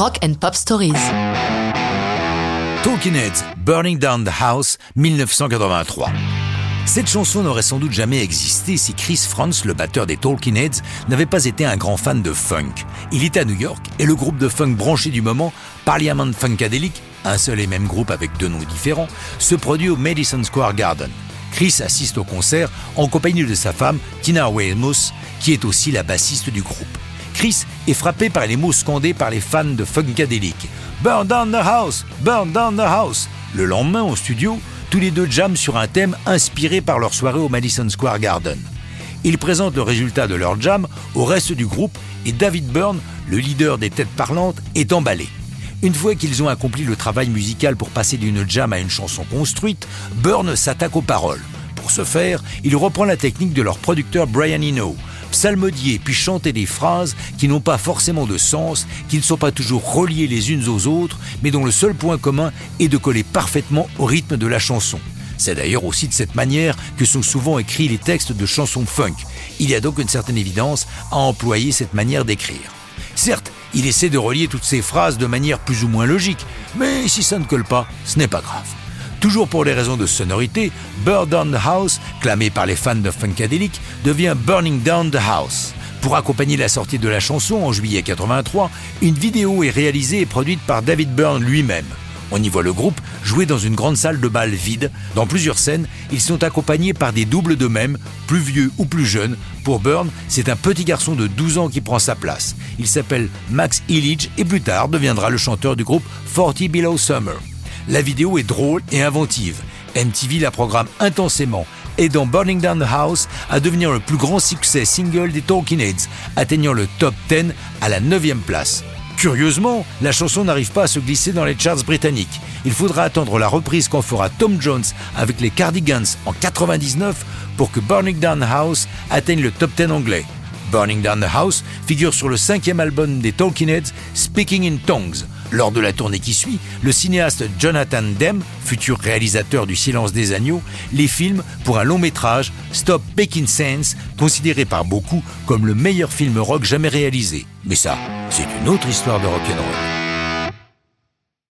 Rock and Pop Stories. Talking Heads, Burning Down the House, 1983. Cette chanson n'aurait sans doute jamais existé si Chris Franz, le batteur des Talking Heads, n'avait pas été un grand fan de funk. Il est à New York et le groupe de funk branché du moment, Parliament Funkadelic, un seul et même groupe avec deux noms différents, se produit au Madison Square Garden. Chris assiste au concert en compagnie de sa femme, Tina Weymouth, qui est aussi la bassiste du groupe. Chris est frappé par les mots scandés par les fans de Funkadelic. Burn down the house! Burn down the house! Le lendemain, au studio, tous les deux jamment sur un thème inspiré par leur soirée au Madison Square Garden. Ils présentent le résultat de leur jam au reste du groupe et David Byrne, le leader des têtes parlantes, est emballé. Une fois qu'ils ont accompli le travail musical pour passer d'une jam à une chanson construite, Byrne s'attaque aux paroles. Pour ce faire, il reprend la technique de leur producteur Brian Eno, psalmodier puis chanter des phrases qui n'ont pas forcément de sens, qui ne sont pas toujours reliées les unes aux autres, mais dont le seul point commun est de coller parfaitement au rythme de la chanson. C'est d'ailleurs aussi de cette manière que sont souvent écrits les textes de chansons funk. Il y a donc une certaine évidence à employer cette manière d'écrire. Certes, il essaie de relier toutes ces phrases de manière plus ou moins logique, mais si ça ne colle pas, ce n'est pas grave. Toujours pour les raisons de sonorité, Burn Down the House, clamé par les fans de Funkadelic, devient Burning Down the House. Pour accompagner la sortie de la chanson en juillet 83, une vidéo est réalisée et produite par David Byrne lui-même. On y voit le groupe jouer dans une grande salle de bal vide. Dans plusieurs scènes, ils sont accompagnés par des doubles d'eux-mêmes, plus vieux ou plus jeunes. Pour Byrne, c'est un petit garçon de 12 ans qui prend sa place. Il s'appelle Max Illich et plus tard deviendra le chanteur du groupe 40 Below Summer. La vidéo est drôle et inventive. MTV la programme intensément, aidant Burning Down the House à devenir le plus grand succès single des Talking Heads, atteignant le top 10 à la 9 place. Curieusement, la chanson n'arrive pas à se glisser dans les charts britanniques. Il faudra attendre la reprise qu'en fera Tom Jones avec les Cardigans en 99 pour que Burning Down the House atteigne le top 10 anglais. Burning Down the House figure sur le cinquième album des Talking Heads, Speaking in Tongues. Lors de la tournée qui suit, le cinéaste Jonathan Demme, futur réalisateur du Silence des Agneaux, les filme pour un long métrage, Stop Making Sense, considéré par beaucoup comme le meilleur film rock jamais réalisé. Mais ça, c'est une autre histoire de rock'n'roll.